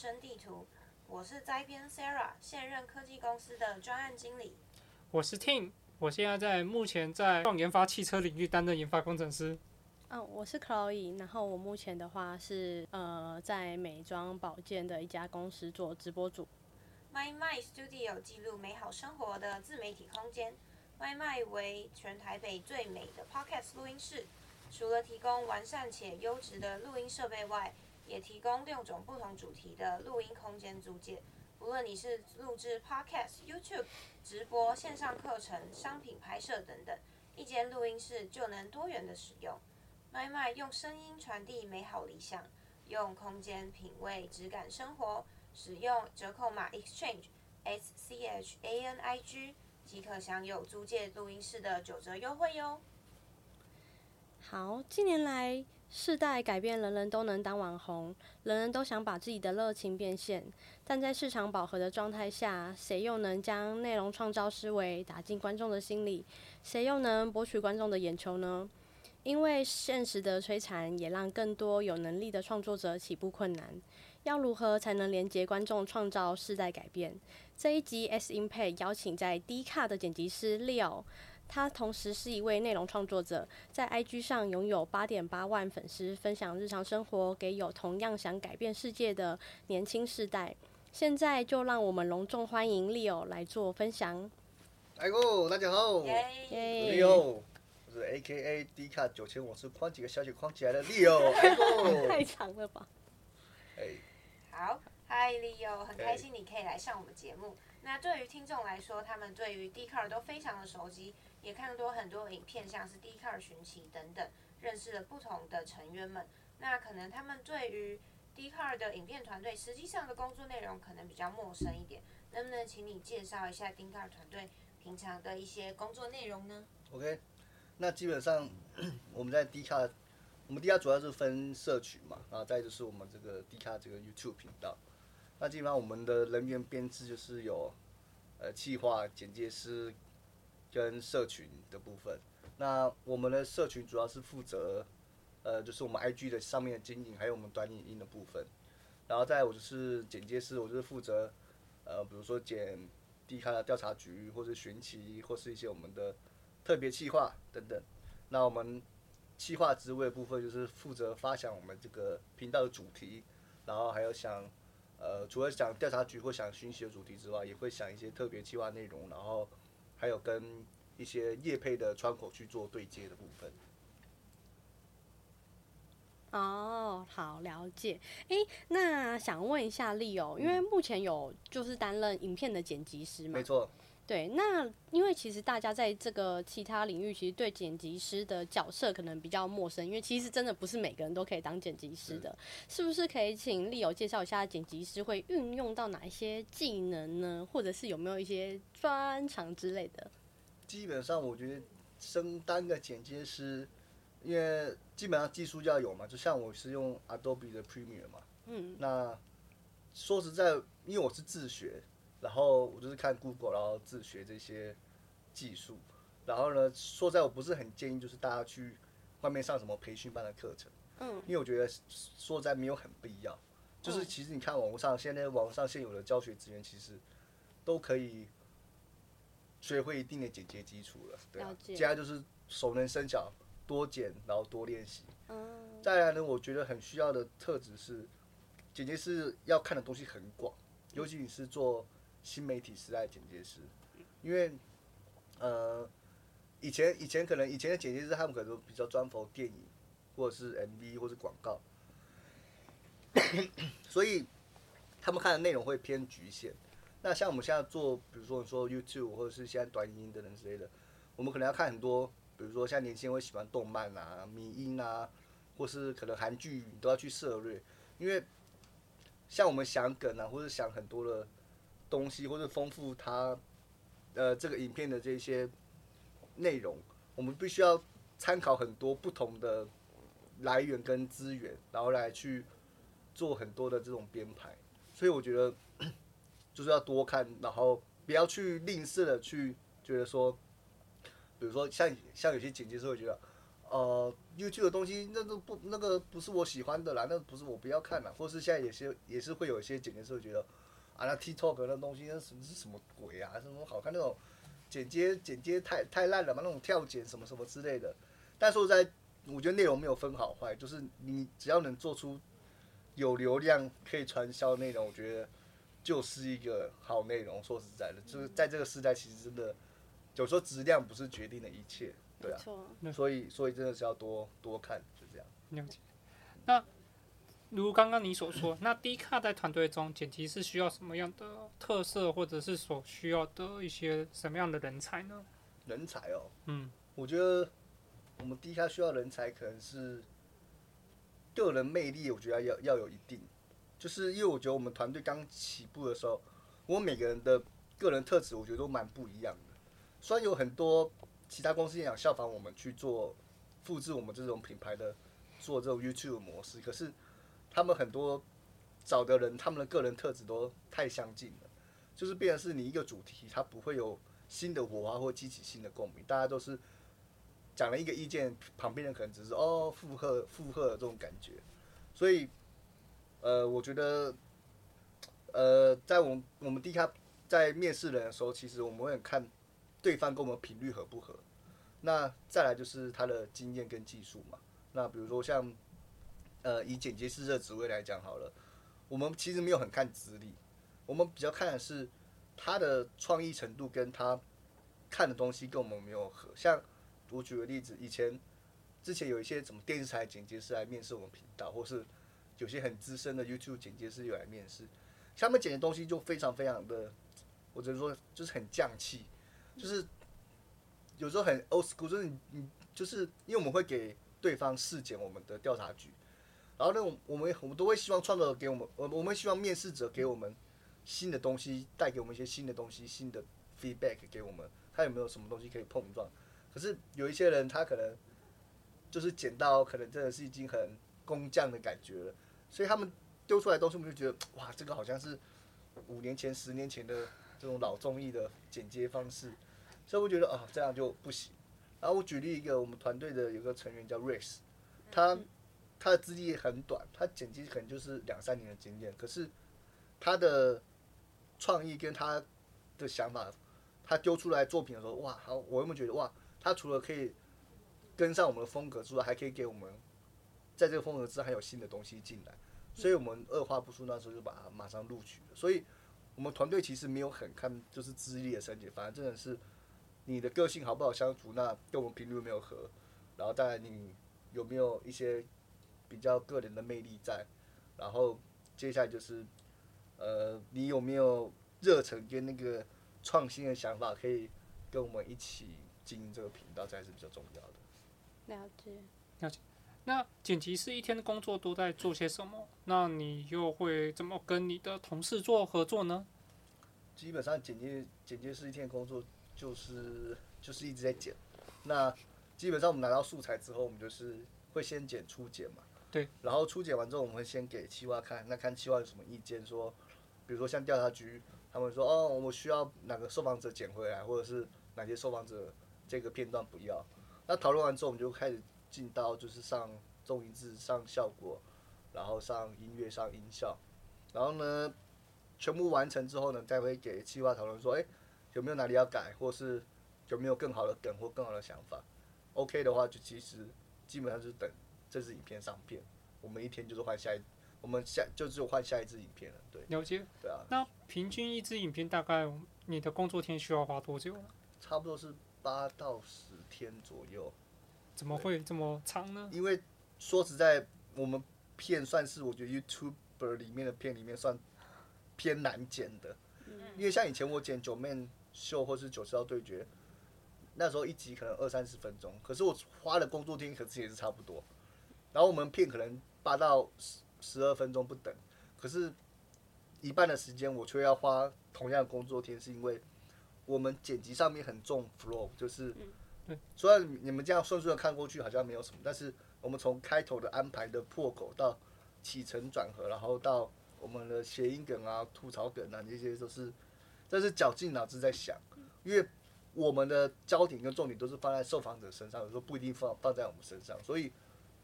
生地图，我是灾编 Sarah，现任科技公司的专案经理。我是 Tim，我现在在目前在创研发汽车领域担任研发工程师。嗯，我是 Chloe，然后我目前的话是呃在美妆保健的一家公司做直播主。My My Studio 记录美好生活的自媒体空间。My My 为全台北最美的 Podcast 录音室。除了提供完善且优质的录音设备外，也提供六种不同主题的录音空间租借。无论你是录制 Podcast、YouTube 直播、线上课程、商品拍摄等等，一间录音室就能多元的使用。麦麦用声音传递美好理想，用空间品味质感生活。使用折扣码 Exchange S C H A N I G 即可享有租借录音室的九折优惠哟。好，近年来，世代改变，人人都能当网红，人人都想把自己的热情变现。但在市场饱和的状态下，谁又能将内容创造思维打进观众的心里？谁又能博取观众的眼球呢？因为现实的摧残，也让更多有能力的创作者起步困难。要如何才能连接观众，创造世代改变？这一集 S Impact 邀请在 Dcard 的剪辑师 Leo。他同时是一位内容创作者，在 IG 上拥有八点八万粉丝，分享日常生活给有同样想改变世界的年轻世代。现在就让我们隆重欢迎 Leo 来做分享。哎呦，大家好，Leo，我是 AKA Dcard 九千，我是框几个小姐框起来的 Leo。太长了吧？哎，好，Hi Leo，很开心你可以来上我们节目。那对于听众来说，他们对于 Dcard 都非常的熟悉。也看多很多影片，像是 Dcard 寻奇等等，认识了不同的成员们。那可能他们对于 Dcard 的影片团队实际上的工作内容可能比较陌生一点，能不能请你介绍一下 Dcard 团队平常的一些工作内容呢？OK，那基本上 我们在 Dcard，我们 Dcard 主要是分社群嘛，然后再就是我们这个 Dcard 这个 YouTube 频道。那基本上我们的人员编制就是有呃企划、剪接师。跟社群的部分，那我们的社群主要是负责，呃，就是我们 IG 的上面的经营，还有我们短影音的部分。然后再我就是剪接师，我就是负责，呃，比如说剪 D 刊的调查局，或是寻奇，或是一些我们的特别企划等等。那我们企划职位的部分就是负责发想我们这个频道的主题，然后还有想，呃，除了想调查局或想寻奇的主题之外，也会想一些特别企划内容，然后。还有跟一些业配的窗口去做对接的部分。哦，好了解。哎，那想问一下 Leo，因为目前有就是担任影片的剪辑师嘛？没错。对，那因为其实大家在这个其他领域，其实对剪辑师的角色可能比较陌生，因为其实真的不是每个人都可以当剪辑师的。是不是可以请 Leo 介绍一下剪辑师会运用到哪一些技能呢？或者是有没有一些专长之类的？基本上，我觉得升当个剪接师，因为基本上技术就要有嘛。就像我是用 Adobe 的 Premiere 嘛，嗯，那说实在，因为我是自学。然后我就是看 Google，然后自学这些技术。然后呢，说实在，我不是很建议就是大家去外面上什么培训班的课程。嗯。因为我觉得说在没有很必要。就是其实你看网络上现在网上现有的教学资源，其实都可以学会一定的剪接基础了。对啊。接下来就是熟能生巧，多剪然后多练习。嗯。再来呢，我觉得很需要的特质是，剪接是要看的东西很广，尤其你是做。新媒体时代的剪接师，因为，呃，以前以前可能以前的剪接师他们可能都比较专投电影，或者是 MV 或者广告，所以他们看的内容会偏局限。那像我们现在做，比如说你说 YouTube 或者是现在短音等等之类的，我们可能要看很多，比如说像年轻人会喜欢动漫啊、迷音啊，或是可能韩剧你都要去涉猎，因为像我们想梗啊，或者想很多的。东西或者丰富它，呃，这个影片的这些内容，我们必须要参考很多不同的来源跟资源，然后来去做很多的这种编排。所以我觉得 就是要多看，然后不要去吝啬的去觉得说，比如说像像有些剪辑师会觉得，呃，YouTube 的东西那都不那个不是我喜欢的啦，那不是我不要看啦，或是现在也是也是会有一些剪辑师会觉得，啊，那 TikTok 那东西那什么是什么鬼啊？什么好看那种剪接剪接太太烂了嘛？那种跳剪什么什么之类的。但说实在，我觉得内容没有分好坏，就是你只要能做出有流量可以传销的内容，我觉得就是一个好内容。说实在的，就是在这个时代，其实真的有时候质量不是决定的一切。对啊，所以所以真的是要多多看，就这样。了解。那如刚刚你所说，那 D 卡在团队中剪辑是需要什么样的特色，或者是所需要的一些什么样的人才呢？人才哦，嗯，我觉得我们 D 卡需要人才，可能是个人魅力，我觉得要要有一定。就是因为我觉得我们团队刚起步的时候，我们每个人的个人特质，我觉得都蛮不一样的。虽然有很多。其他公司也想效仿我们去做，复制我们这种品牌的做这种 YouTube 模式，可是他们很多找的人，他们的个人特质都太相近了，就是变成是你一个主题，它不会有新的火花或激起新的共鸣，大家都是讲了一个意见，旁边人可能只是哦附和附和的这种感觉，所以呃，我觉得呃，在我们我们 D 卡在面试人的时候，其实我们会看。对方跟我们频率合不合？那再来就是他的经验跟技术嘛。那比如说像，呃，以剪接师这职位来讲好了，我们其实没有很看资历，我们比较看的是他的创意程度跟他看的东西跟我们没有合。像我举个例子，以前之前有一些什么电视台剪接师来面试我们频道，或是有些很资深的 YouTube 剪接师有来面试，他们剪的东西就非常非常的，我只能说就是很匠气。就是有时候很 old school，就是你你就是因为我们会给对方试剪我们的调查局，然后呢，我们我们都会希望创作者给我们，我我们希望面试者给我们新的东西，带给我们一些新的东西，新的 feedback 给我们，看有没有什么东西可以碰撞。可是有一些人他可能就是剪到可能真的是已经很工匠的感觉了，所以他们丢出来东西，我们就觉得哇，这个好像是五年前、十年前的。这种老综艺的剪接方式，所以我觉得啊，这样就不行。然后我举例一个，我们团队的有个成员叫 Rice，他他的资历很短，他剪辑可能就是两三年的经验，可是他的创意跟他的想法，他丢出来作品的时候，哇，好，我有没有觉得哇，他除了可以跟上我们的风格之外，还可以给我们在这个风格之外还有新的东西进来，所以我们二话不说，那时候就把他马上录取了，所以。我们团队其实没有很看就是资历的升级，反正真的是你的个性好不好相处，那跟我们频率有没有合，然后当然你有没有一些比较个人的魅力在，然后接下来就是呃你有没有热忱跟那个创新的想法，可以跟我们一起经营这个频道，才是比较重要的。了解，了解。那剪辑师一天的工作都在做些什么？那你又会怎么跟你的同事做合作呢？基本上剪辑剪辑师一天的工作就是就是一直在剪。那基本上我们拿到素材之后，我们就是会先剪初剪嘛。对。然后初检完之后，我们会先给企划看，那看企划有什么意见，说，比如说像调查局，他们说哦，我们需要哪个受访者捡回来，或者是哪些受访者这个片段不要。那讨论完之后，我们就开始。进到就是上综艺制上效果，然后上音乐上音效，然后呢，全部完成之后呢，再会给企划讨论说，哎，有没有哪里要改，或是有没有更好的梗或更好的想法？OK 的话，就其实基本上就是等这支影片上片，我们一天就是换下一，我们下就只有换下一支影片了，对。了解。对啊。那平均一支影片大概你的工作天需要花多久呢？差不多是八到十天左右。怎么会这么长呢？因为说实在，我们片算是我觉得 YouTuber 里面的片里面算偏难剪的。因为像以前我剪九面秀或是九十号对决，那时候一集可能二三十分钟，可是我花的工作天可是也是差不多。然后我们片可能八到十十二分钟不等，可是一半的时间我却要花同样的工作天，是因为我们剪辑上面很重 flow，就是。虽然你们这样顺顺的看过去好像没有什么，但是我们从开头的安排的破口到起承转合，然后到我们的谐音梗啊、吐槽梗啊，这些都是，这是绞尽脑汁在想。因为我们的焦点跟重点都是放在受访者身上，有时候不一定放放在我们身上，所以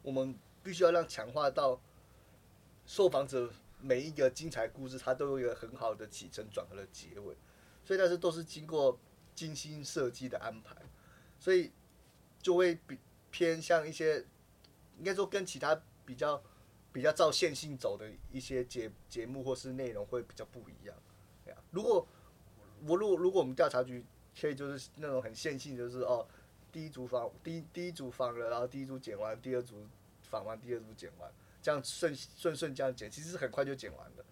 我们必须要让强化到受访者每一个精彩故事，它都有一个很好的起承转合的结尾，所以那是都是经过精心设计的安排，所以就会比偏向一些，应该说跟其他比较比较照线性走的一些节节目或是内容会比较不一样。如果我如果如果我们调查局可以就是那种很线性，就是哦，第一组访第一第一组访了，然后第一组剪完，第二组访完，第二组剪完，这样顺顺顺这样剪，其实很快就剪完了。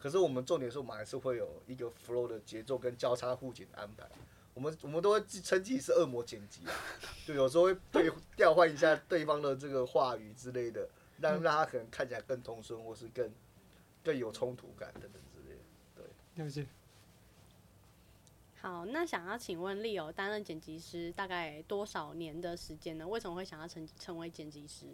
可是我们重点是我们还是会有一个 flow 的节奏跟交叉互剪安排。我们我们都会称自己是恶魔剪辑啊，就有时候会对调换一下对方的这个话语之类的，让让他可能看起来更通顺，或是更更有冲突感等等之类的。对，了解。好，那想要请问 Leo 担任剪辑师大概多少年的时间呢？为什么会想要成成为剪辑师？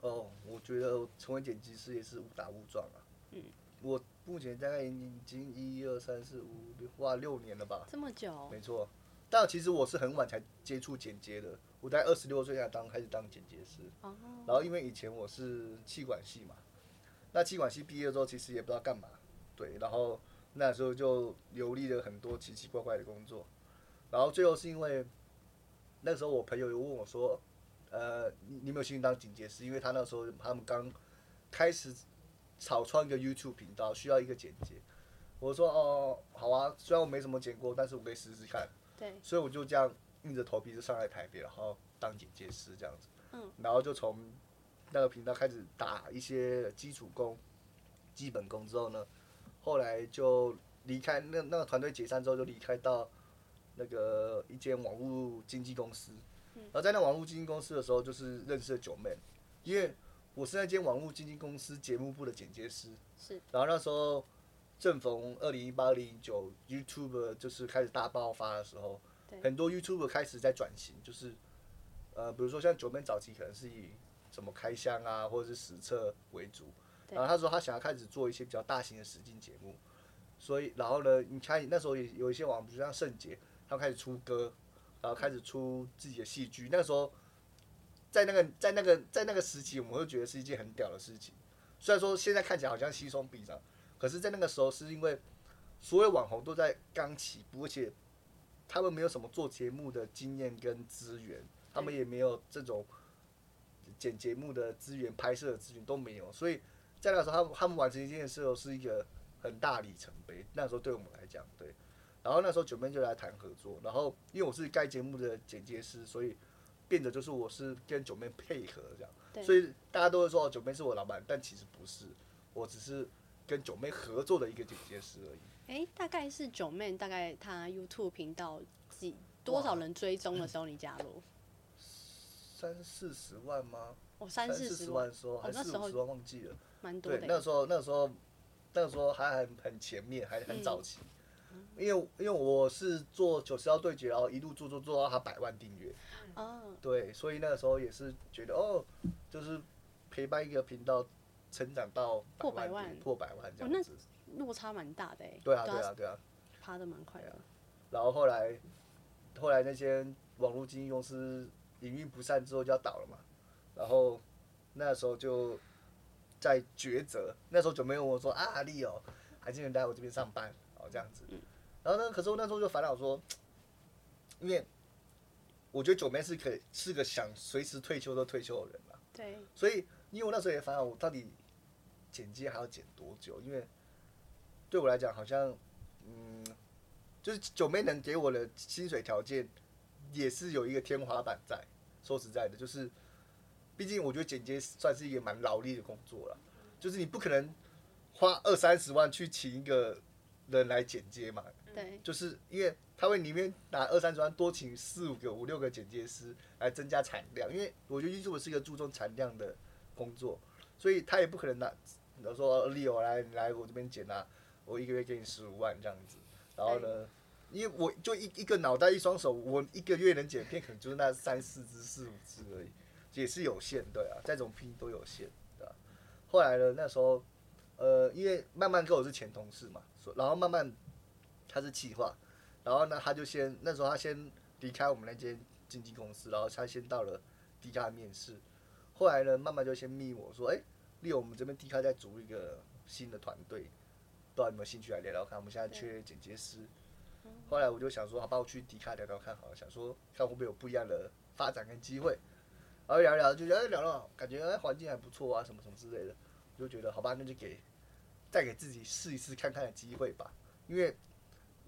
哦，我觉得成为剪辑师也是误打误撞啊。嗯，我目前大概已经一二三四五六哇六年了吧？这么久？没错，但其实我是很晚才接触剪接的，我在二十六岁才当开始当剪接师。哦。然后因为以前我是气管系嘛，那气管系毕业之后其实也不知道干嘛，对，然后。那时候就游历了很多奇奇怪怪的工作，然后最后是因为那时候我朋友有问我说，呃，你你有没有兴趣当警戒师？因为他那时候他们刚开始草创一个 YouTube 频道，需要一个剪接。我说哦，好啊，虽然我没什么剪过，但是我可以试试看。对。所以我就这样硬着头皮就上来台北，然后当剪接师这样子。嗯。然后就从那个频道开始打一些基础功、基本功之后呢。后来就离开那那个团队解散之后就离开到那个一间网络经纪公司，然后在那网络经纪公司的时候就是认识了九妹，因为我是那间网络经纪公司节目部的剪接师，是，然后那时候正逢二零一八、二零一九 YouTube 就是开始大爆发的时候，很多 YouTube 开始在转型，就是呃比如说像九妹早期可能是以什么开箱啊或者是实测为主。然后他说他想要开始做一些比较大型的实境节目，所以然后呢，你看那时候也有一些网，比如像圣杰，他开始出歌，然后开始出自己的戏剧。那个时候，在那个在那个在那个时期，我们会觉得是一件很屌的事情。虽然说现在看起来好像稀松平常，可是，在那个时候是因为所有网红都在刚起步，而且他们没有什么做节目的经验跟资源，他们也没有这种剪节目的资源、拍摄的资源都没有，所以。在那时候，他们他们完成一件事候是一个很大里程碑。那时候对我们来讲，对。然后那时候九妹就来谈合作，然后因为我是该节目的剪接师，所以变得就是我是跟九妹配合这样。所以大家都会说九妹是我老板，但其实不是，我只是跟九妹合作的一个剪接师而已。哎、欸，大概是九妹，大概她 YouTube 频道几多少人追踪的时候你加入？三四十万吗？哦，三四十万的时候，还是四五十万忘记了。对，那个时候，那个时候，那个时候还很很前面，还很早期。嗯、因为因为我是做九十号对决，然后一路做做做到他百万订阅。嗯、对，所以那个时候也是觉得哦，就是陪伴一个频道成长到破百万，破百万这样子。哦、那落差蛮大的哎。对啊，对啊，对啊。爬的蛮快的。然后后来，后来那些网络经纪公司营运不善之后就要倒了嘛，然后那时候就。在抉择，那时候九妹问我说啊，阿丽哦，还是能来我这边上班哦，这样子。然后呢，可是我那时候就烦恼说，因为我觉得九妹是可以是个想随时退休都退休的人嘛。对。所以，因为我那时候也烦恼，我到底剪接还要剪多久？因为对我来讲，好像嗯，就是九妹能给我的薪水条件也是有一个天花板在。说实在的，就是。毕竟我觉得剪接算是一个蛮劳力的工作了，就是你不可能花二三十万去请一个人来剪接嘛。对。就是因为他会里面拿二三十万多请四五个、五六个剪接师来增加产量，因为我觉得 YouTube 是一个注重产量的工作，所以他也不可能拿，比如说 Leo 来来我这边剪啊，我一个月给你十五万这样子。然后呢，因为我就一一个脑袋一双手，我一个月能剪片可能就是那三四支、四五支而已。也是有限，对啊，再怎么拼都有限，对吧？后来呢，那时候，呃，因为慢慢跟我是前同事嘛，然后慢慢他是企划，然后呢，他就先那时候他先离开我们那间经纪公司，然后他先到了迪卡面试，后来呢，慢慢就先密我说，哎、欸，利用我们这边迪卡在组一个新的团队，不知道有没有兴趣来聊聊看？我们现在缺剪接师。后来我就想说，好吧，我去迪卡聊聊看，好了，想说看会不会有不一样的发展跟机会。然后聊一聊，就觉得哎，聊了，感觉环境还不错啊，什么什么之类的，我就觉得好吧，那就给再给自己试一试看看的机会吧。因为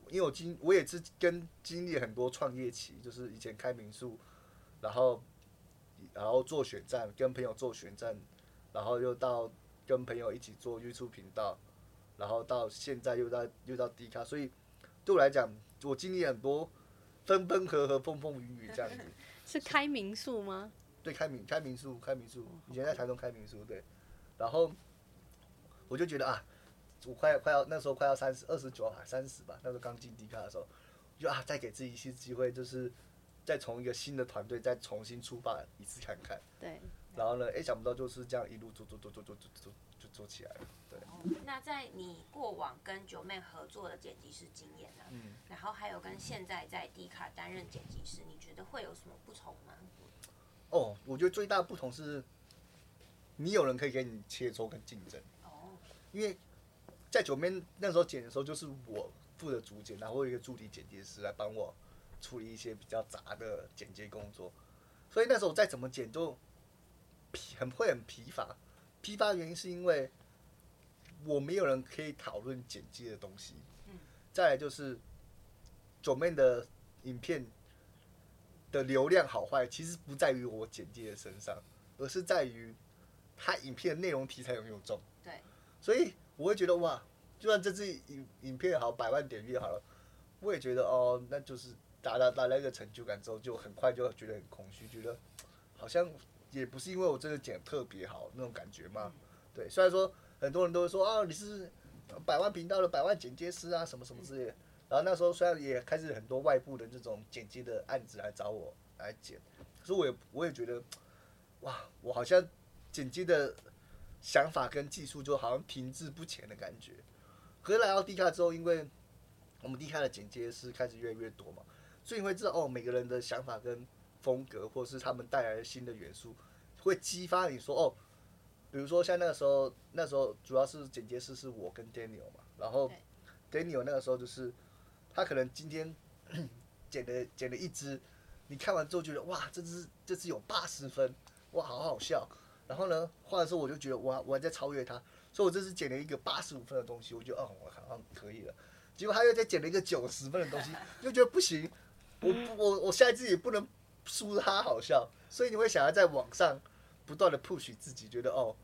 因为我经我也是跟经历很多创业期，就是以前开民宿，然后然后做选站，跟朋友做选站，然后又到跟朋友一起做 YouTube 频道，然后到现在又到又到 D 卡，所以对我来讲，我经历很多分分合合、风风雨雨这样子。是开民宿吗？对，开民开民宿，开民宿，以前在台中开民宿，对。然后我就觉得啊，我快要快要那时候快要三十，二十九还三十吧，那时候刚进迪卡的时候，就啊，再给自己一次机会，就是再从一个新的团队再重新出发一次看看。对。然后呢，哎，想不到就是这样一路做做做做做做做就做起来了，对。那在你过往跟九妹合作的剪辑师经验呢？嗯。然后还有跟现在在 D 卡担任剪辑师，你觉得会有什么不同吗？哦，我觉得最大的不同是，你有人可以给你切磋跟竞争。哦。因为在九面那时候剪的时候，就是我负责主剪，然后有一个助理剪辑师来帮我处理一些比较杂的剪接工作，所以那时候我再怎么剪都疲，很会很疲乏。疲乏的原因是因为我没有人可以讨论剪接的东西。嗯。再来就是九面的影片。的流量好坏其实不在于我剪辑的身上，而是在于他影片的内容题材有没有中。对。所以我会觉得哇，就算这支影影片好百万点阅好了，我也觉得哦，那就是达到达到一个成就感之后，就很快就觉得很空虚，觉得好像也不是因为我真的剪特别好那种感觉嘛。对。虽然说很多人都会说啊，你是百万频道的百万剪接师啊，什么什么之类的。然后那时候虽然也开始很多外部的这种剪辑的案子来找我来剪，可是我也我也觉得，哇，我好像剪辑的想法跟技术就好像停滞不前的感觉。可是来到 D 卡之后，因为我们 D 卡的剪接师开始越来越多嘛，所以你会知道哦，每个人的想法跟风格，或是他们带来的新的元素，会激发你说哦，比如说像那个时候，那时候主要是剪接师是我跟 Daniel 嘛，然后 Daniel 那个时候就是。他可能今天 剪了剪了一支，你看完之后觉得哇，这支这支有八十分，哇，好好笑。然后呢，画的时候我就觉得哇，我还在超越他，所以我这次剪了一个八十五分的东西，我觉得哦，我好像可以了。结果他又再剪了一个九十分的东西，又觉得不行，我我我下一次也不能输他好笑，所以你会想要在网上不断的 push 自己，觉得哦，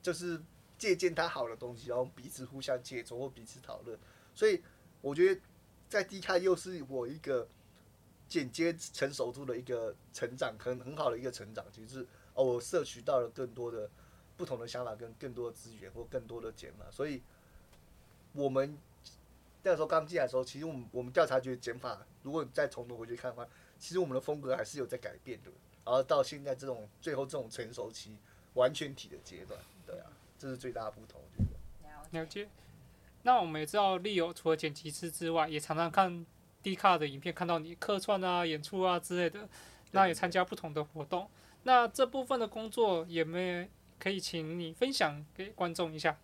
就是借鉴他好的东西，然后彼此互相切磋或彼此讨论。所以我觉得。在 D 卡又是我一个间接成熟度的一个成长，很很好的一个成长，其实是哦，我摄取到了更多的不同的想法，跟更多的资源或更多的减法。所以我们那时候刚进来的时候，其实我们我们调查觉得减法，如果再从头回去看的话，其实我们的风格还是有在改变的。然后到现在这种最后这种成熟期完全体的阶段，对啊，这是最大的不同，我觉得。了解。那我们也知道，Leo 除了剪辑师之外，也常常看 D 卡的影片，看到你客串啊、演出啊之类的。那也参加不同的活动。那这部分的工作有没有可以请你分享给观众一下？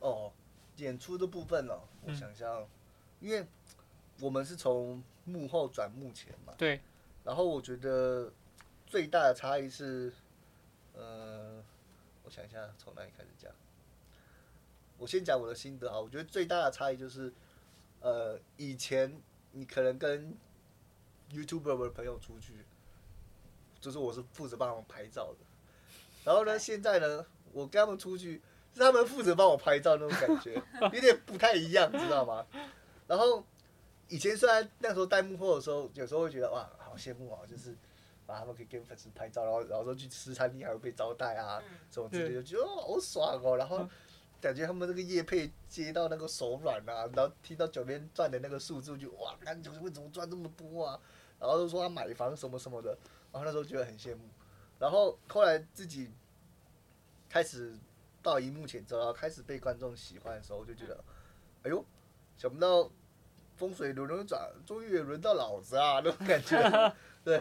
哦，演出的部分呢、哦，我想想，嗯、因为我们是从幕后转幕前嘛。对。然后我觉得最大的差异是，呃，我想一下，从哪里开始讲？我先讲我的心得啊，我觉得最大的差异就是，呃，以前你可能跟 YouTuber 的朋友出去，就是我是负责帮他们拍照的，然后呢，现在呢，我跟他们出去，是他们负责帮我拍照那种感觉，有点不太一样，知道吗？然后以前虽然那时候带幕后的时候，有时候会觉得哇，好羡慕啊，就是，啊，他们可以跟粉丝拍照，然后然后说去吃餐厅还会被招待啊，什么之类的，就觉得好爽哦，然后。感觉他们那个叶配接到那个手软啊，然后听到九边赚的那个数字就哇，那九妹怎么赚这么多啊？然后就说他买房什么什么的，然后那时候觉得很羡慕。然后后来自己开始到荧幕前之后，开始被观众喜欢的时候，就觉得，哎呦，想不到风水轮流转，终于也轮到老子啊，那种感觉。对，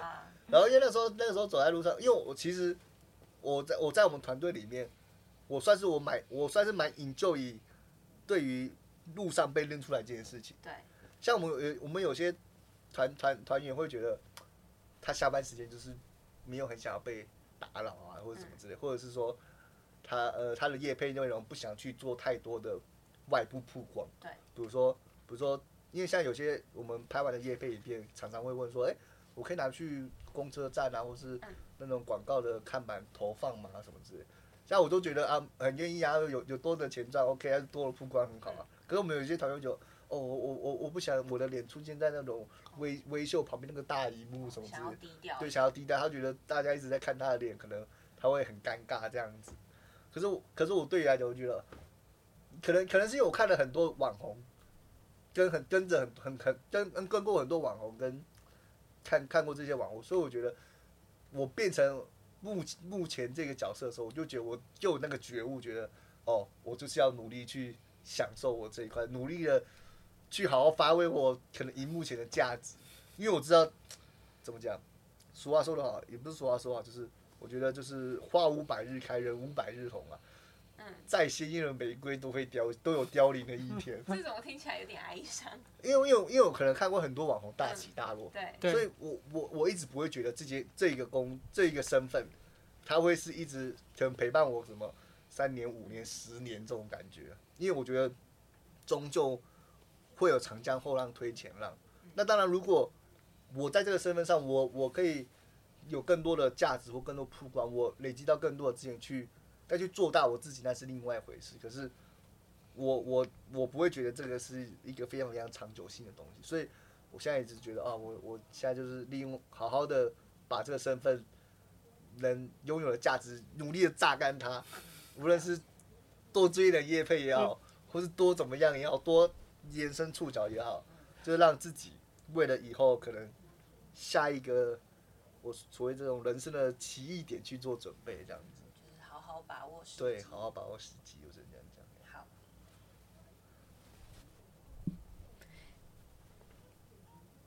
然后因为那时候那个时候走在路上，因为我其实我在我在我们团队里面，我算是我蛮我算是蛮 enjoy 对于路上被认出来这件事情。对。像我们有我们有些团团团员会觉得，他下班时间就是没有很想要被打扰啊，或者什么之类，或者是说他呃他的夜配内容不想去做太多的外部曝光。对。比如说，比如说，因为像有些我们拍完的夜配影片，常常会问说，哎，我可以拿去公车站啊，或是那种广告的看板投放嘛，什么之类。像我都觉得啊，很愿意啊，有有多的钱赚，OK，还是多的曝光很好啊。可是我们有些团友就。哦，我我我我不想我的脸出现在那种微微秀旁边那个大荧幕什么之类的，对，想要低调，他觉得大家一直在看他的脸，可能他会很尴尬这样子。可是我，可是我对于来讲，我觉得，可能可能是因为我看了很多网红，跟很跟着很很很跟跟跟过很多网红，跟看看过这些网红，所以我觉得我变成目目前这个角色的时候，我就觉得我就有那个觉悟，觉得哦，我就是要努力去享受我这一块，努力的。去好好发挥我可能荧幕前的价值，因为我知道怎么讲，俗话说得好，也不是俗话说好，就是我觉得就是花无百日开，人无百日红啊。嗯。再鲜艳的玫瑰都会凋，都有凋零的一天。这种听起来有点哀伤。因为因为因为我可能看过很多网红大起大落，嗯、对。所以我我我一直不会觉得这些这一个工这一个身份，他会是一直可能陪伴我什么三年五年十年这种感觉，因为我觉得终究。会有长江后浪推前浪，那当然，如果我在这个身份上，我我可以有更多的价值或更多曝光，我累积到更多的资源去再去做大我自己，那是另外一回事。可是我我我不会觉得这个是一个非常非常长久性的东西，所以我现在一直觉得啊，我我现在就是利用好好的把这个身份能拥有的价值，努力的榨干它，无论是多追点业配也好，或是多怎么样也好，多。延伸触角也好，就是让自己为了以后可能下一个我所谓这种人生的奇异点去做准备，这样子。把握时机。对，好好把握时机，我是这样讲。好。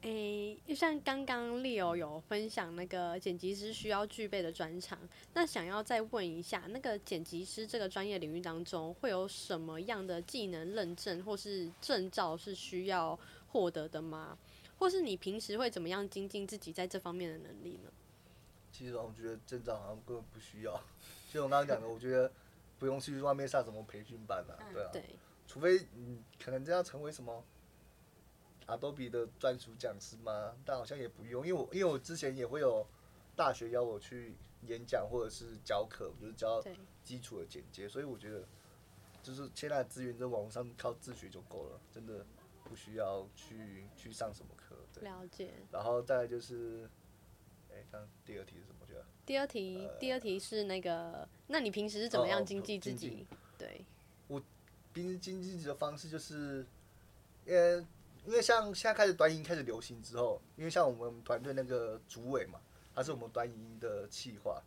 诶、欸，就像刚刚 Leo 有分享那个剪辑师需要具备的专长，那想要再问一下，那个剪辑师这个专业领域当中，会有什么样的技能认证或是证照是需要获得的吗？或是你平时会怎么样精进自己在这方面的能力呢？其实我觉得证照好像根本不需要，就我刚刚讲的，我觉得不用去外面上什么培训班啊，对啊，对，除非你可能这样成为什么。Adobe 的专属讲师吗？但好像也不用，因为我因为我之前也会有大学邀我去演讲或者是教课，就是教基础的简介，所以我觉得就是现在资源在网上靠自学就够了，真的不需要去去上什么课。对，了解。然后再来就是，哎、欸，刚第二题是什么？第二题，呃、第二题是那个，那你平时是怎么样经济自己？哦、对，我平时经济自己的方式就是，因为。因为像现在开始短影音开始流行之后，因为像我们团队那个主委嘛，他是我们短影音的企划，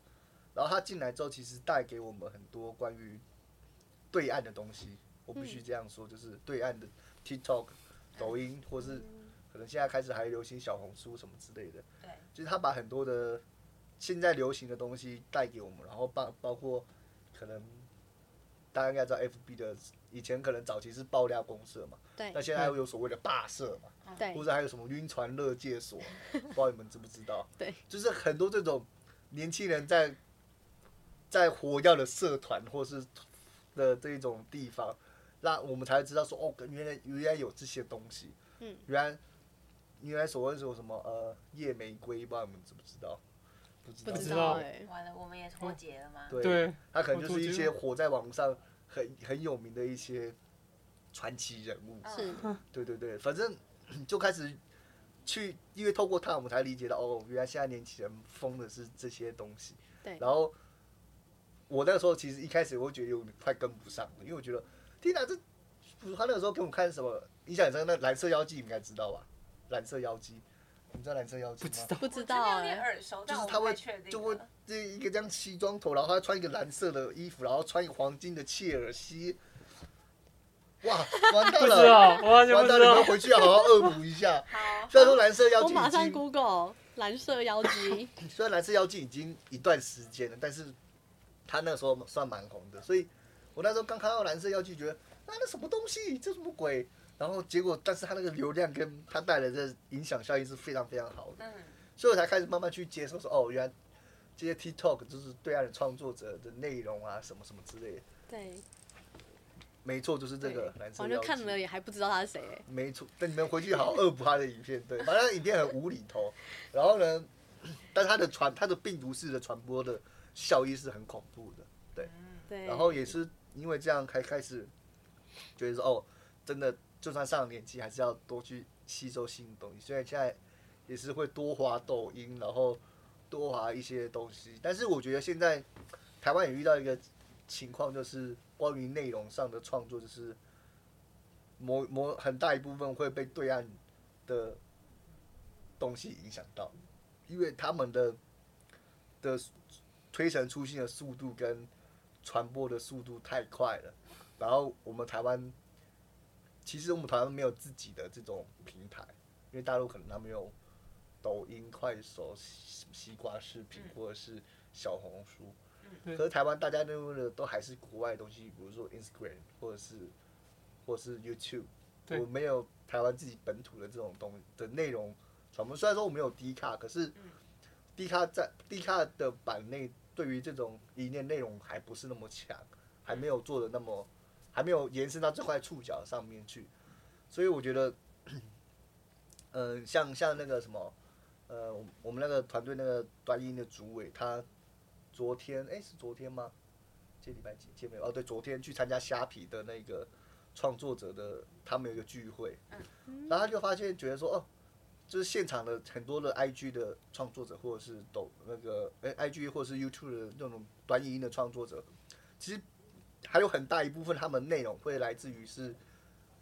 然后他进来之后，其实带给我们很多关于对岸的东西。我必须这样说，就是对岸的 TikTok、抖音，或是可能现在开始还流行小红书什么之类的。对，就是他把很多的现在流行的东西带给我们，然后包包括可能大家应该知道 FB 的。以前可能早期是爆料公社嘛，对，那现在又有所谓的霸社嘛，对，或者还有什么晕船乐界所，不知道你们知不知道？对，就是很多这种年轻人在在活跃的社团或是的这种地方，那我们才知道说哦，原来原来有这些东西，嗯，原来原来所谓说什么呃夜玫瑰，不知道你们知不知道？不知道，不知道哎，完了，我们也脱节了吗？对，他可能就是一些火在网上。很很有名的一些传奇人物，是，对对对，反正 就开始去，因为透过他，我们才理解到，哦，原来现在年轻人疯的是这些东西。对。然后我那个时候其实一开始我会觉得有点快跟不上了，因为我觉得，天哪，这他那个时候给我们看什么？印象很深，那蓝色妖姬你应该知道吧？蓝色妖姬，你知道蓝色妖姬吗？不知道，不知道，有点耳熟，就是他会就会。这一个这样西装头，然后他穿一个蓝色的衣服，然后穿一个黄金的切尔西，哇，完蛋了，完蛋了，你们。回去要好好恶补一下。好，虽然说蓝色妖我马上，Google 蓝色妖姬。虽然蓝色妖精已经一段时间了，但是他那时候算蛮红的，所以我那时候刚看到蓝色妖精，觉得啊那什么东西，这什么鬼？然后结果，但是他那个流量跟他带来的影响效应是非常非常好的，嗯，所以我才开始慢慢去接受说，哦，原来这些 TikTok 就是对岸的创作者的内容啊，什么什么之类的。对，没错，就是这个蓝色我。就看了也还不知道他是谁哎。没错，等你们回去好好恶补他的影片，对，反正影片很无厘头，然后呢，但他的传，他的病毒式的传播的效益是很恐怖的，对，对。然后也是因为这样开开始觉得说，哦，真的，就算上了年纪，还是要多去吸收新的东西，虽然现在也是会多滑抖音，然后多滑一些东西，但是我觉得现在台湾也遇到一个情况，就是关于内容上的创作，就是。某某很大一部分会被对岸的东西影响到，因为他们的的推陈出新的速度跟传播的速度太快了，然后我们台湾其实我们台湾没有自己的这种平台，因为大陆可能他们有抖音、快手、西瓜视频或者是小红书，可是台湾大家用的都还是国外的东西，比如说 Instagram 或者是。或者是 YouTube，我没有台湾自己本土的这种东的内容传播。虽然说我们有 D 卡，可是 D 卡在 D 卡的版内，对于这种理念内容还不是那么强，还没有做的那么，还没有延伸到这块触角上面去。所以我觉得，嗯、呃，像像那个什么，呃，我们那个团队那个端音的主委，他昨天哎、欸、是昨天吗？这礼拜几见面？哦，对，昨天去参加虾皮的那个。创作者的他们有一个聚会，然后他就发现觉得说哦，就是现场的很多的 IG 的创作者，或者是抖那个诶 IG 或者是 YouTube 的那种短影音的创作者，其实还有很大一部分他们内容会来自于是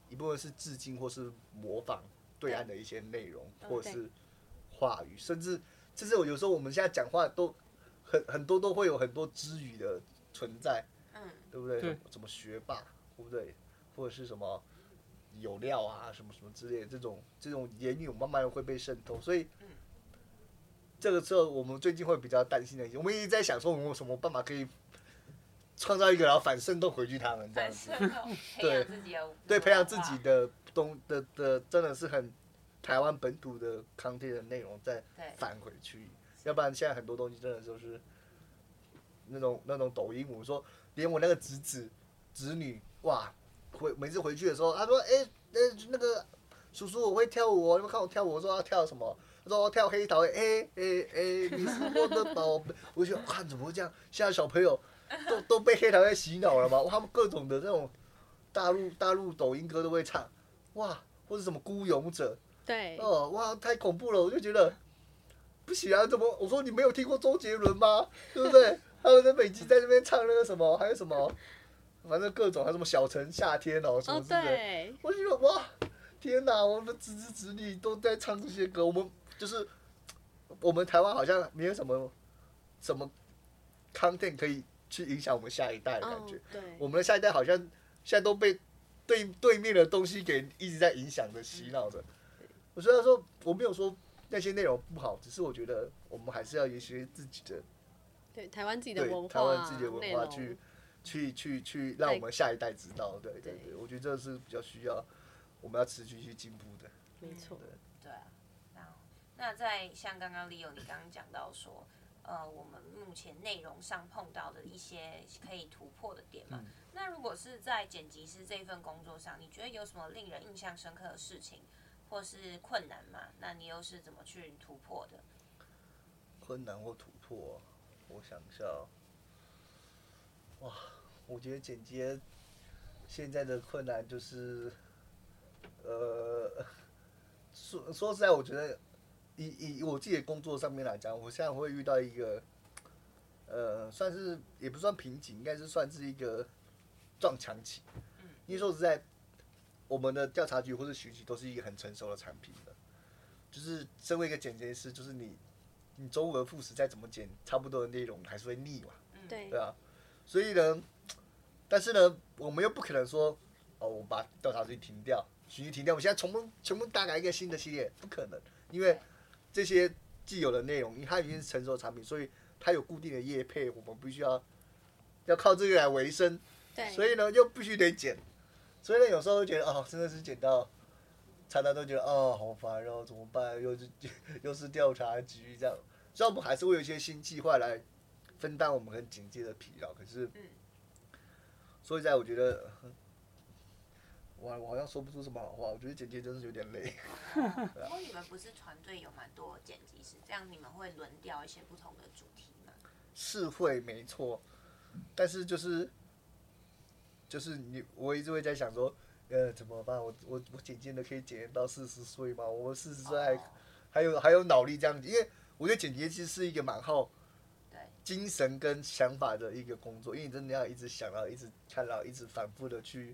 一部分是致敬或是模仿对岸的一些内容，或者是话语，甚至甚至我有时候我们现在讲话都很很多都会有很多之语的存在，嗯，对不对？对怎么学霸，对不对？或者是什么有料啊，什么什么之类的这种这种言语，慢慢的会被渗透，所以这个时候我们最近会比较担心的一些，我们一直在想说，我们有什么办法可以创造一个然后反渗透回去他们这样子，对对，培养自己的东的的真的是很台湾本土的 content 的内容再返回去，要不然现在很多东西真的就是那种那种抖音，我说连我那个侄子侄女哇。回每次回去的时候，他说：“哎、欸，那、欸、那个叔叔，我会跳舞哦，你们看我跳舞。”我说：“要跳什么？”他说：“我跳黑桃。欸”哎哎哎，你是我的宝贝。我就看怎么会这样？现在小朋友都 都被黑桃 A 洗脑了嘛？他们各种的这种大陆大陆抖音歌都会唱，哇，或者什么孤勇者，对，哦，哇，太恐怖了！我就觉得不行啊，怎么？我说你没有听过周杰伦吗？对不对？他们在每集在那边唱那个什么，还有什么？反正各种还有什么小城夏天哦什么之类的，我觉得哇，天哪！我们的侄子侄女都在唱这些歌，我们就是我们台湾好像没有什么什么 content 可以去影响我们下一代的感觉。对我们的下一代好像现在都被对对面的东西给一直在影响着、洗脑着。我虽然说我没有说那些内容不好，只是我觉得我们还是要有一些自己的对台湾自己的文化、台湾自己的文化去。去去去，让我们下一代知道，对对对，我觉得这是比较需要，我们要持续去进步的。没错。对啊，那那在像刚刚 Leo 你刚刚讲到说，呃，我们目前内容上碰到的一些可以突破的点嘛，那如果是在剪辑师这份工作上，你觉得有什么令人印象深刻的事情，或是困难吗？那你又是怎么去突破的？困难或突破，我想一下，哇。我觉得剪接现在的困难就是，呃，说说实在，我觉得以以我自己的工作上面来讲，我现在会遇到一个，呃，算是也不算瓶颈，应该是算是一个撞墙期。因为说实在，我们的调查局或者学局都是一个很成熟的产品的，就是身为一个剪辑师，就是你你周而复始再怎么剪，差不多的内容还是会腻嘛。对。对啊，所以呢。但是呢，我们又不可能说哦，我把调查局停掉，续集停掉，我现在全部全部大改一个新的系列，不可能，因为这些既有的内容，因为它已经是成熟的产品，所以它有固定的业配，我们必须要要靠这个来维生，对，所以呢又必须得剪，所以呢有时候会觉得哦，真的是剪到，常常都觉得哦好烦，然后怎么办？又是又是调查局这样，虽然我们还是会有一些新计划来分担我们很警戒的疲劳，可是。所以在我觉得，我我好像说不出什么好话。我觉得剪辑真是有点累。不过、啊、你们不是团队有蛮多剪辑师，这样你们会轮调一些不同的主题吗？是会没错，但是就是就是你，我一直会在想说，呃，怎么办？我我我剪辑的可以剪到四十岁吗？我四十岁还还有还有脑力这样子，因为我觉得剪辑其实是一个蛮耗。精神跟想法的一个工作，因为你真的要一直想，然后一直看，然后一直反复的去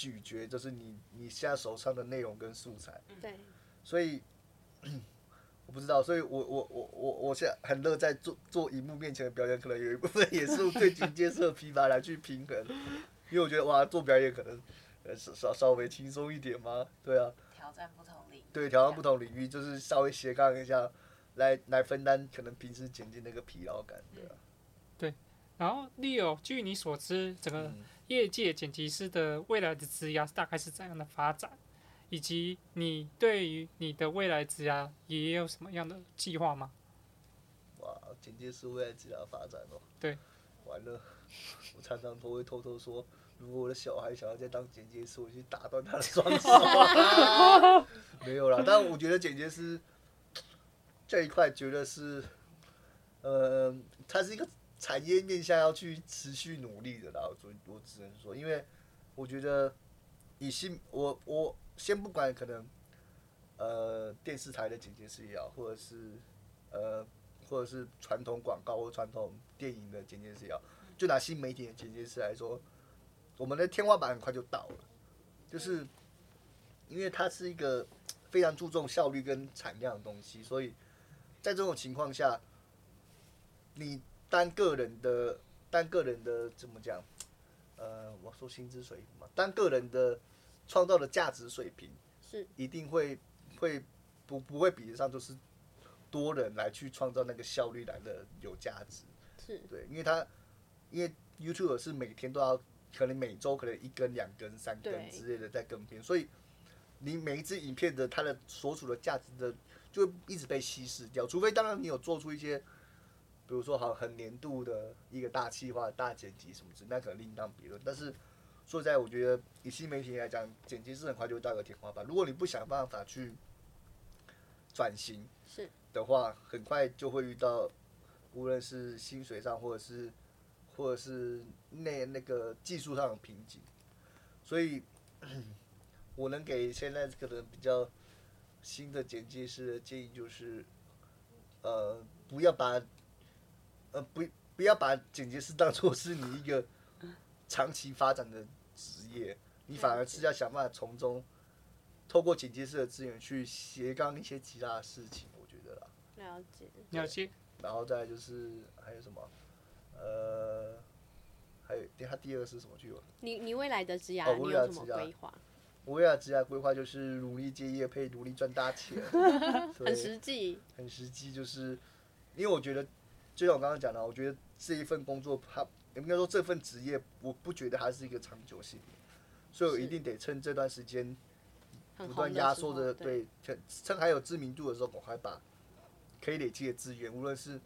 咀嚼，就是你你现在手上的内容跟素材。对。所以，我不知道，所以我我我我我现在很乐在做做荧幕面前的表演，可能有一部分也是对剪接的疲乏来去平衡，因为我觉得哇，做表演可能呃稍稍微轻松一点嘛，对啊。挑战不同领域。对，挑战不同领域，就是稍微斜杠一下。来来分担可能平时剪辑那个疲劳感，对吧？对，然后 Leo，据你所知，整个业界剪辑师的未来的职涯大概是怎样的发展？以及你对于你的未来职涯也有什么样的计划吗？哇，剪辑师未来职涯发展哦。对。完了，我常常都会偷偷说，如果我的小孩想要再当剪辑师，我去打断他的双手。没有啦，但我觉得剪辑师。这一块觉得是，呃，他是一个产业面向要去持续努力的啦。我我只能说，因为我觉得以新我我先不管可能，呃，电视台的剪接师也好，或者是呃，或者是传统广告或传统电影的剪接师也好，就拿新媒体的剪接师来说，我们的天花板很快就到了，就是因为它是一个非常注重效率跟产量的东西，所以。在这种情况下，你单个人的单个人的怎么讲？呃，我说薪资水平嘛，单个人的创造的价值水平是一定会会不不会比得上，就是多人来去创造那个效率来的有价值。是对，因为他因为 YouTube 是每天都要，可能每周可能一根、两根、三根之类的在更片，所以你每一支影片的它的所处的价值的。就会一直被稀释掉，除非当然你有做出一些，比如说好很年度的一个大企划、大剪辑什么之类，那可能另当别论。但是说实在，我觉得以新媒体来讲，剪辑是很快就会到一个天花板。如果你不想办法去转型是的话，很快就会遇到，无论是薪水上，或者是或者是那那个技术上的瓶颈。所以，我能给现在可能比较。新的剪辑师的建议就是，呃，不要把，呃，不不要把剪辑师当做是你一个长期发展的职业，你反而是要想办法从中，透过剪辑师的资源去斜杠一些其他的事情，我觉得啦。了解。了解。然后再就是还有什么，呃，还有他第二个是什么去了？你你未来的职涯你有什么规划？我未来职业规划就是努力接业配，努力赚大钱，很实际。很实际，就是因为我觉得，就像我刚刚讲的，我觉得这一份工作，它应该说这份职业，我不觉得它是一个长久性，所以我一定得趁这段时间不断压缩的，对，趁趁还有知名度的时候，赶快把可以累积的资源，无论是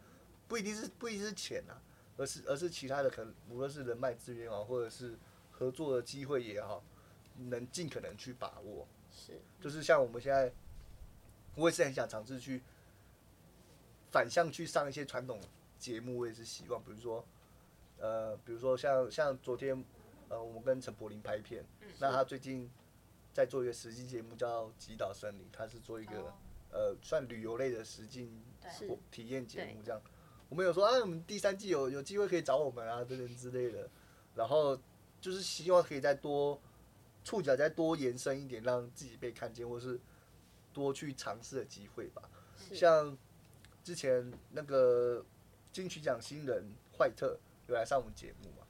不一定是不一定是钱啊，而是而是其他的可能，无论是人脉资源啊，或者是合作的机会也好。能尽可能去把握，是，就是像我们现在，我也是很想尝试去反向去上一些传统节目，我也是希望，比如说，呃，比如说像像昨天，呃，我们跟陈柏霖拍片，那他最近在做一个实境节目叫《极岛森林》，他是做一个呃算旅游类的实境体验节目，这样，我们有说啊，我们第三季有有机会可以找我们啊，等等之类的，然后就是希望可以再多。触角再多延伸一点，让自己被看见，或是多去尝试的机会吧。像之前那个金曲奖新人坏特有来上我们节目嘛，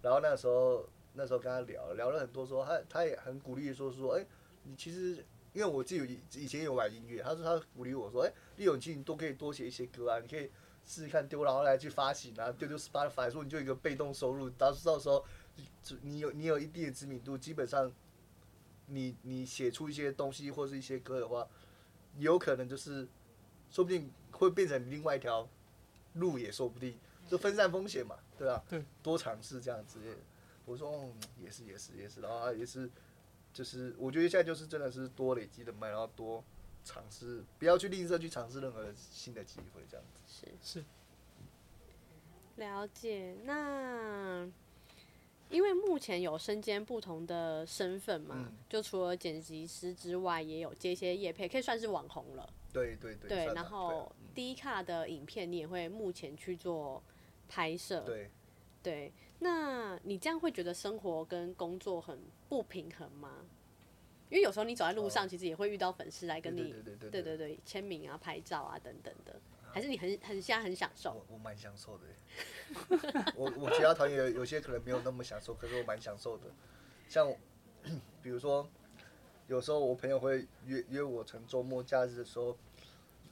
然后那时候那时候跟他聊聊了很多说，说他他也很鼓励说说，哎、欸，你其实因为我自己以前有玩音乐，他说他鼓励我说，哎、欸，李永庆你都可以多写一些歌啊，你可以试试看丢，然后来去发行啊，丢丢 Spotify，说你就一个被动收入，到到时候你有你有一定的知名度，基本上你你写出一些东西或是一些歌的话，有可能就是说不定会变成另外一条路也说不定，就分散风险嘛，对吧、啊？对，多尝试这样子。我说，嗯，也是，也是，也是，然后也是，就是我觉得现在就是真的是多累积人脉，然后多尝试，不要去吝啬去尝试任何新的机会，这样子。是是。了解，那因为目前有身兼不同的身份嘛，嗯、就除了剪辑师之外，也有接一些业配，可以算是网红了。对对对。对，然后低卡的影片你也会目前去做拍摄。对。对。那你这样会觉得生活跟工作很不平衡吗？因为有时候你走在路上，其实也会遇到粉丝来跟你，对对对，签名啊、拍照啊等等的。还是你很很现在很享受？我蛮享受的。我我其他团员有些可能没有那么享受，可是我蛮享受的。像 比如说，有时候我朋友会约约我，趁周末假日的时候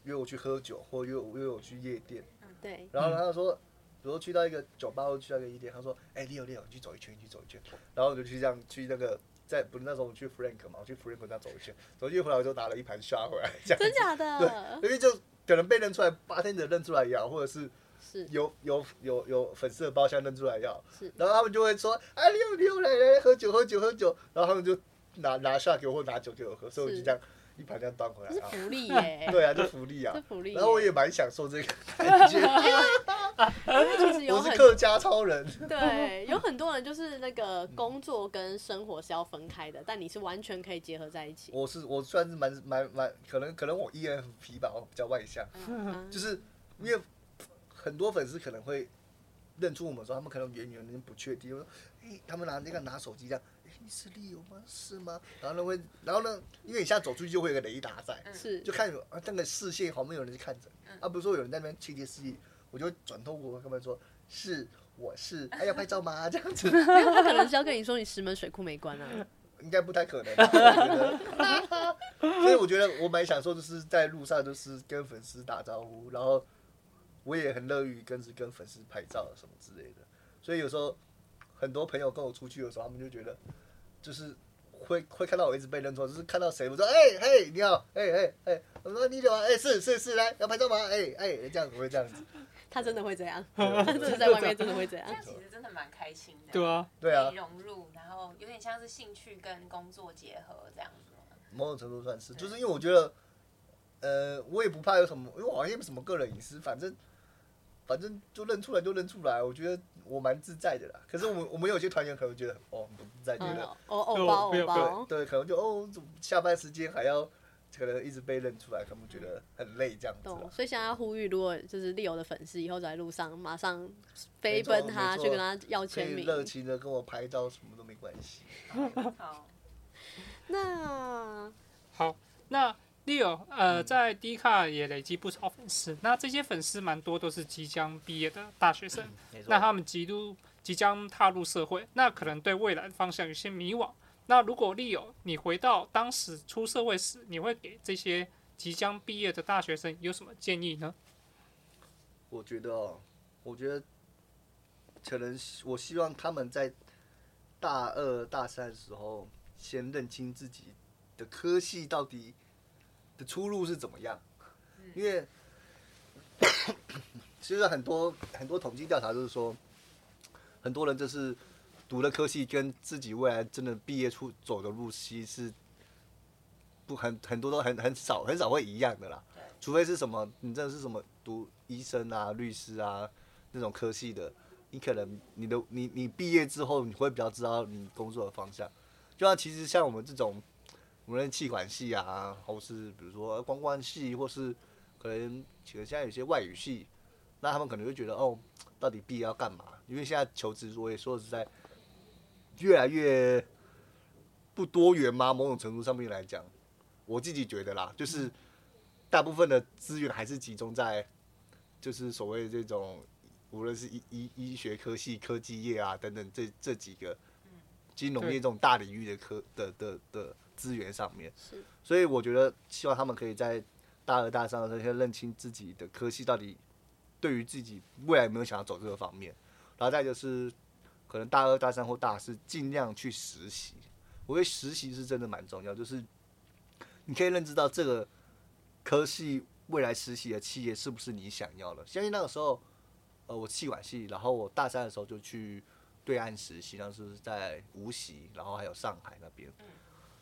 约我去喝酒，或约我约我去夜店。对。然后他说。比如去到一个酒吧或去到一个夜店，他说：“哎、欸，你有你有，你去走一圈，你去走一圈。”然后我就去这样去那个在不是那时候我们去 Frank 嘛，我去 Frank 那走一圈，走一圈回来我就拿了一盘虾回来，这样。真假的？对，因为就可能被认出来，bartender 认出来要，或者是有有有有粉丝的包厢认出来要，然后他们就会说：“哎，你有你有来来喝酒喝酒喝酒。”然后他们就拿拿下给我或拿酒给我喝，所以我就这样。一盘这样端回来，是福利耶！对啊，就福利啊，福利。然后我也蛮享受这个 感觉，因为其实有很我是客家超人。对，有很多人就是那个工作跟生活是要分开的，但你是完全可以结合在一起。我是我算是蛮蛮蛮，可能可能我 ENFP 吧，我比较外向，就是因为很多粉丝可能会认出我们说，他们可能远远的不确定，说，哎，他们拿那个拿手机这样。你是利友吗？是吗？然后呢会，然后呢，因为你现在走出去就会有个雷达在，是，就看有啊那个视线好像没有人去看着，啊不是说有人在那边窃窃私语，我就转头我跟他们说，是我是，还、哎、要拍照吗？这样子，没有，他可能是要跟你说你石门水库没关啊，应该不太可能，我觉得，所以我觉得我蛮享受就是在路上就是跟粉丝打招呼，然后我也很乐于跟是跟粉丝拍照什么之类的，所以有时候很多朋友跟我出去的时候，他们就觉得。就是会会看到我一直被认错，就是看到谁我说哎嘿你好哎哎哎，我说你好啊哎是是是来要拍照吗？哎哎这样子会这样子，他真的会这样，他真的在外面真的会这样，这样其实真的蛮开心的，对啊。对啊，融入然后有点像是兴趣跟工作结合这样子，某种程度算是，就是因为我觉得呃我也不怕有什么，因为我好像也没什么个人隐私，反正反正就认出来就认出来，我觉得。我蛮自在的啦，可是我们我们有些团员可能觉得哦不自在，觉得哦哦包哦包，对对，可能就哦下班时间还要可能一直被认出来，可能觉得很累这样子。所以想要呼吁，如果就是 Leo 的粉丝以后走在路上，马上飞奔他去跟他要签名，热情的跟我拍照，什么都没关系。好，那好那。Leo，呃，在 D 卡也累积不少粉丝。那这些粉丝蛮多都是即将毕业的大学生，那他们即都即将踏入社会，那可能对未来的方向有些迷惘。那如果 Leo，你回到当时出社会时，你会给这些即将毕业的大学生有什么建议呢？我觉得哦，我觉得可能我希望他们在大二大三的时候，先认清自己的科系到底。的出路是怎么样？因为 其实很多很多统计调查都是说，很多人就是读了科系，跟自己未来真的毕业出走的路，其实是不很很多都很很少很少会一样的啦。除非是什么，你真的是什么读医生啊、律师啊那种科系的，你可能你的你你毕业之后，你会比较知道你工作的方向。就像其实像我们这种。无论气管系啊，或是比如说观光系，或是可能其实现在有些外语系，那他们可能会觉得哦，到底毕业要干嘛？因为现在求职我也说实在越来越不多元嘛，某种程度上面来讲，我自己觉得啦，就是大部分的资源还是集中在就是所谓这种无论是医医医学科系、科技业啊等等这这几个金融业这种大领域的科的的的资源上面。是。所以我觉得希望他们可以在大二大三的时候先认清自己的科系到底对于自己未来有没有想要走这个方面，然后再就是可能大二大三或大四尽量去实习。我觉得实习是真的蛮重要，就是你可以认知到这个科系未来实习的企业是不是你想要的。相信那个时候，呃，我企管系，然后我大三的时候就去对岸实习，当时是在无锡，然后还有上海那边，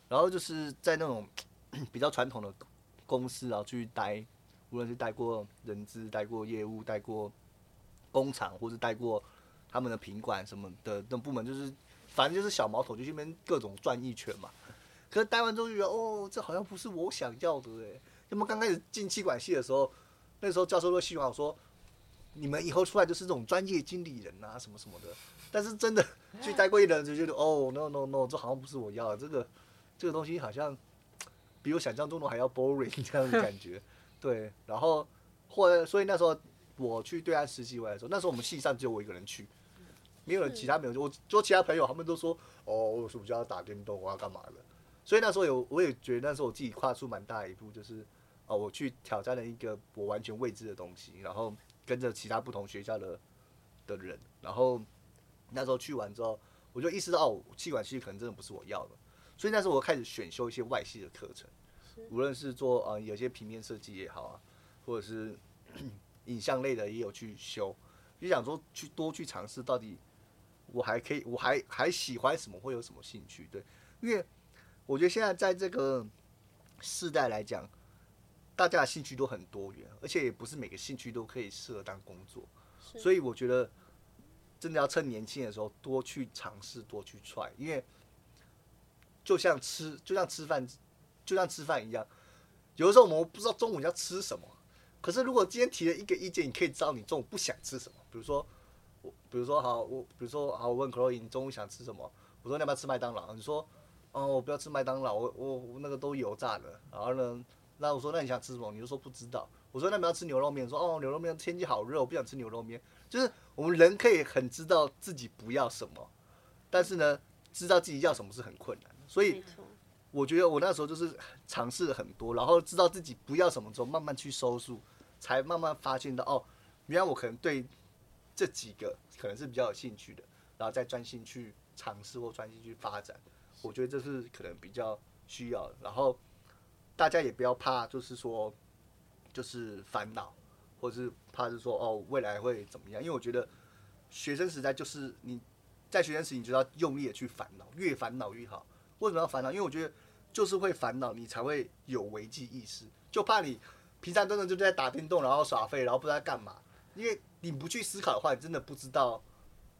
然后就是在那种 比较传统的公司，然后去待，无论是待过人资、待过业务、待过工厂，或是待过他们的品管什么的那部门，就是。反正就是小毛头，就去那边各种转一圈嘛。可是待完之后就觉得，哦，这好像不是我想要的哎。那么刚开始进气管系的时候，那时候教授都希望我说，你们以后出来就是这种专业经理人啊，什么什么的。但是真的去待过一阵，就觉得，哦，no no no，这好像不是我要的。这个这个东西好像比我想象中的还要 boring 这样的感觉。对，然后或者，所以那时候我去对岸实习回来的时候，那时候我们系上只有我一个人去。没有人，其他没有，我做其他朋友，他们都说，哦，我暑假要打电动，我要干嘛的。所以那时候有，我也觉得那时候我自己跨出蛮大一步，就是，哦，我去挑战了一个我完全未知的东西，然后跟着其他不同学校的的人，然后那时候去完之后，我就意识到，哦，气管系可能真的不是我要的。所以那时候我开始选修一些外系的课程，无论是做呃有些平面设计也好啊，或者是 影像类的也有去修，就想说去多去尝试到底。我还可以，我还还喜欢什么，会有什么兴趣？对，因为我觉得现在在这个世代来讲，大家的兴趣都很多元，而且也不是每个兴趣都可以适合当工作，所以我觉得真的要趁年轻的时候多去尝试，多去 try，因为就像吃，就像吃饭，就像吃饭一样，有的时候我们不知道中午要吃什么，可是如果今天提了一个意见，你可以知道你中午不想吃什么，比如说我。比如说好，我比如说好，我问 Chloe 你中午想吃什么？我说你要不要吃麦当劳？你说哦，我不要吃麦当劳，我我我那个都油炸的。然后呢，那我说那你想吃什么？你就说不知道。我说那你要吃牛肉面？说哦，牛肉面天气好热，我不想吃牛肉面。就是我们人可以很知道自己不要什么，但是呢，知道自己要什么是很困难的。所以我觉得我那时候就是尝试了很多，然后知道自己不要什么之后，慢慢去收束，才慢慢发现到哦，原来我可能对。这几个可能是比较有兴趣的，然后再专心去尝试或专心去发展，我觉得这是可能比较需要的。然后大家也不要怕，就是说，就是烦恼，或者是怕是说哦未来会怎么样？因为我觉得学生时代就是你在学生时，你就要用力的去烦恼，越烦恼越好。为什么要烦恼？因为我觉得就是会烦恼，你才会有危机意识。就怕你平常真的就在打电动，然后耍废，然后不知道干嘛，因为。你不去思考的话，你真的不知道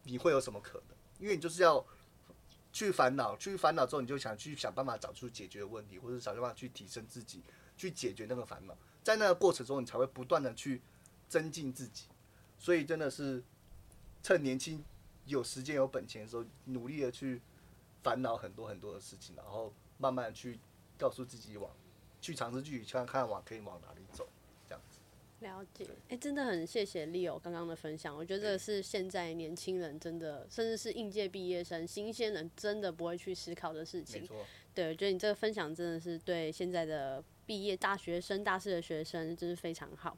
你会有什么可能，因为你就是要去烦恼，去烦恼之后，你就想去想办法找出解决的问题，或者想办法去提升自己，去解决那个烦恼。在那个过程中，你才会不断的去增进自己。所以真的是趁年轻、有时间、有本钱的时候，努力的去烦恼很多很多的事情，然后慢慢去告诉自己往去尝试去看看往可以往哪里走。了解，哎、欸，真的很谢谢 Leo 刚刚的分享。我觉得这个是现在年轻人真的，甚至是应届毕业生、新鲜人真的不会去思考的事情。没错。对，我觉得你这个分享真的是对现在的毕业大学生、大四的学生真是非常好。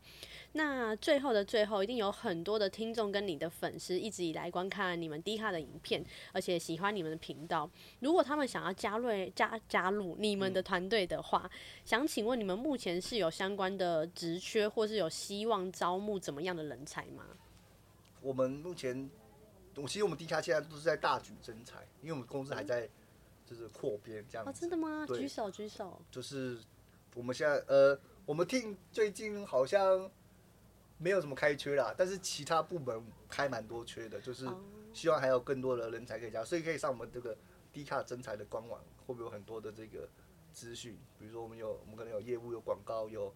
那最后的最后，一定有很多的听众跟你的粉丝一直以来观看你们 D 卡的影片，而且喜欢你们的频道。如果他们想要加入加加入你们的团队的话，嗯，想请问你们目前是有相关的职缺，或是有希望招募怎么样的人才吗？我们目前，我其实我们 D 卡现在都是在大举征才，因为我们公司还在。就是扩编这样子。哦，真的吗？举手举手。就是我们现在呃，我们 team 最近好像没有什么开缺啦，但是其他部门开蛮多缺的，就是希望还有更多的人才可以加，所以可以上我们这个 D 卡征才的官网，会不会有很多的这个资讯？比如说我们有，我们可能有业务、有广告、有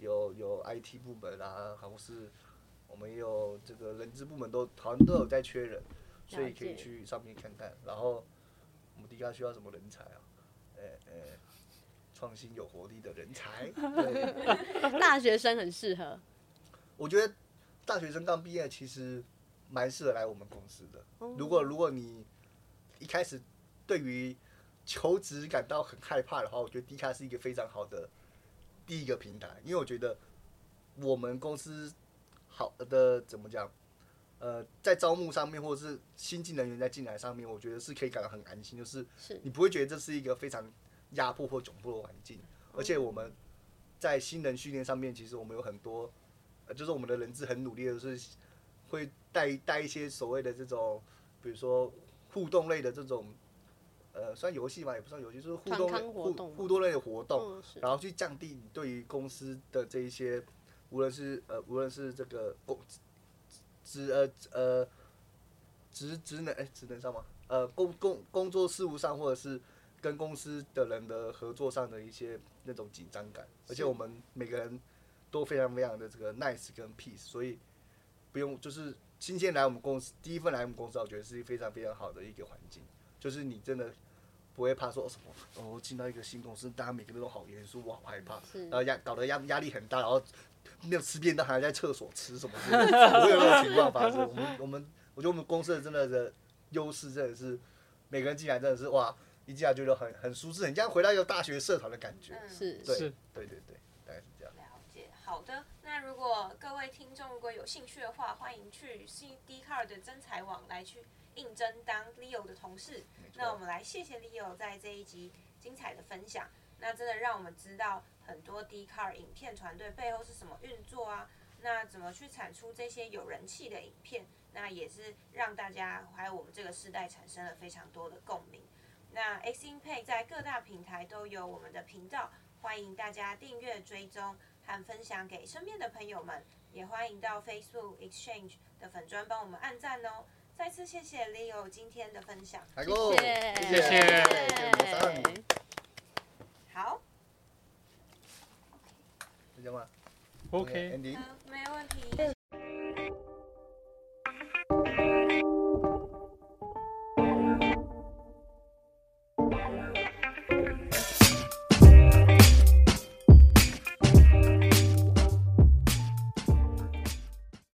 有有 IT 部门啊，或是我们也有这个人资部门都好像都有在缺人，所以可以去上面看看，然后。我们 D 卡需要什么人才啊？呃呃，创新有活力的人才。对大学生很适合。我觉得大学生刚毕业其实蛮适合来我们公司的。如果如果你一开始对于求职感到很害怕的话，我觉得 D 卡是一个非常好的第一个平台，因为我觉得我们公司好的怎么讲，呃，在招募上面或者是新进人员在进来上面，我觉得是可以感到很安心，就是你不会觉得这是一个非常压迫或窘迫的环境，而且我们在新人训练上面，其实我们有很多，呃，就是我们的人质很努力的是会带带一些所谓的这种，比如说互动类的这种。呃，算游戏嘛，也不算游戏，就是互动类互互动类的活动，嗯、然后去降低你对于公司的这一些，无论是呃，无论是这个工职呃呃职职能哎职能上吗，呃工工工作事务上，或者是跟公司的人的合作上的一些那种紧张感，而且我们每个人都非常非常的这个 nice 跟 peace，所以不用就是新鲜来我们公司第一份来我们公司，我觉得是非常非常好的一个环境。就是你真的不会怕说什么哦，进到一个新公司，大家每个人都好严肃，我好害怕，然后压搞得压压力很大，然后那吃便当还在厕所吃什么，不会有那种情况发生。我们我们我觉得我们公司的真的的优势真的是每个人进来真的是哇，一进来觉得很很舒适，很像回到一个大学社团的感觉。是，对对对对，大概是这样。了解，好的。那如果各位听众如果有兴趣的话，欢迎去 Dcard 的真才网来去。应征当 Leo 的同事，那我们来谢谢 Leo 在这一集精彩的分享。那真的让我们知道很多 Dcard 影片团队背后是什么运作啊？那怎么去产出这些有人气的影片？那也是让大家还有我们这个时代产生了非常多的共鸣。那 XINPAY 在各大平台都有我们的频道，欢迎大家订阅、追踪和分享给身边的朋友们，也欢迎到 Facebook Exchange 的粉砖帮我们按赞哦。再次谢谢 Leo 今天的分享，谢谢，谢谢，好，是这样吗？OK，没问题。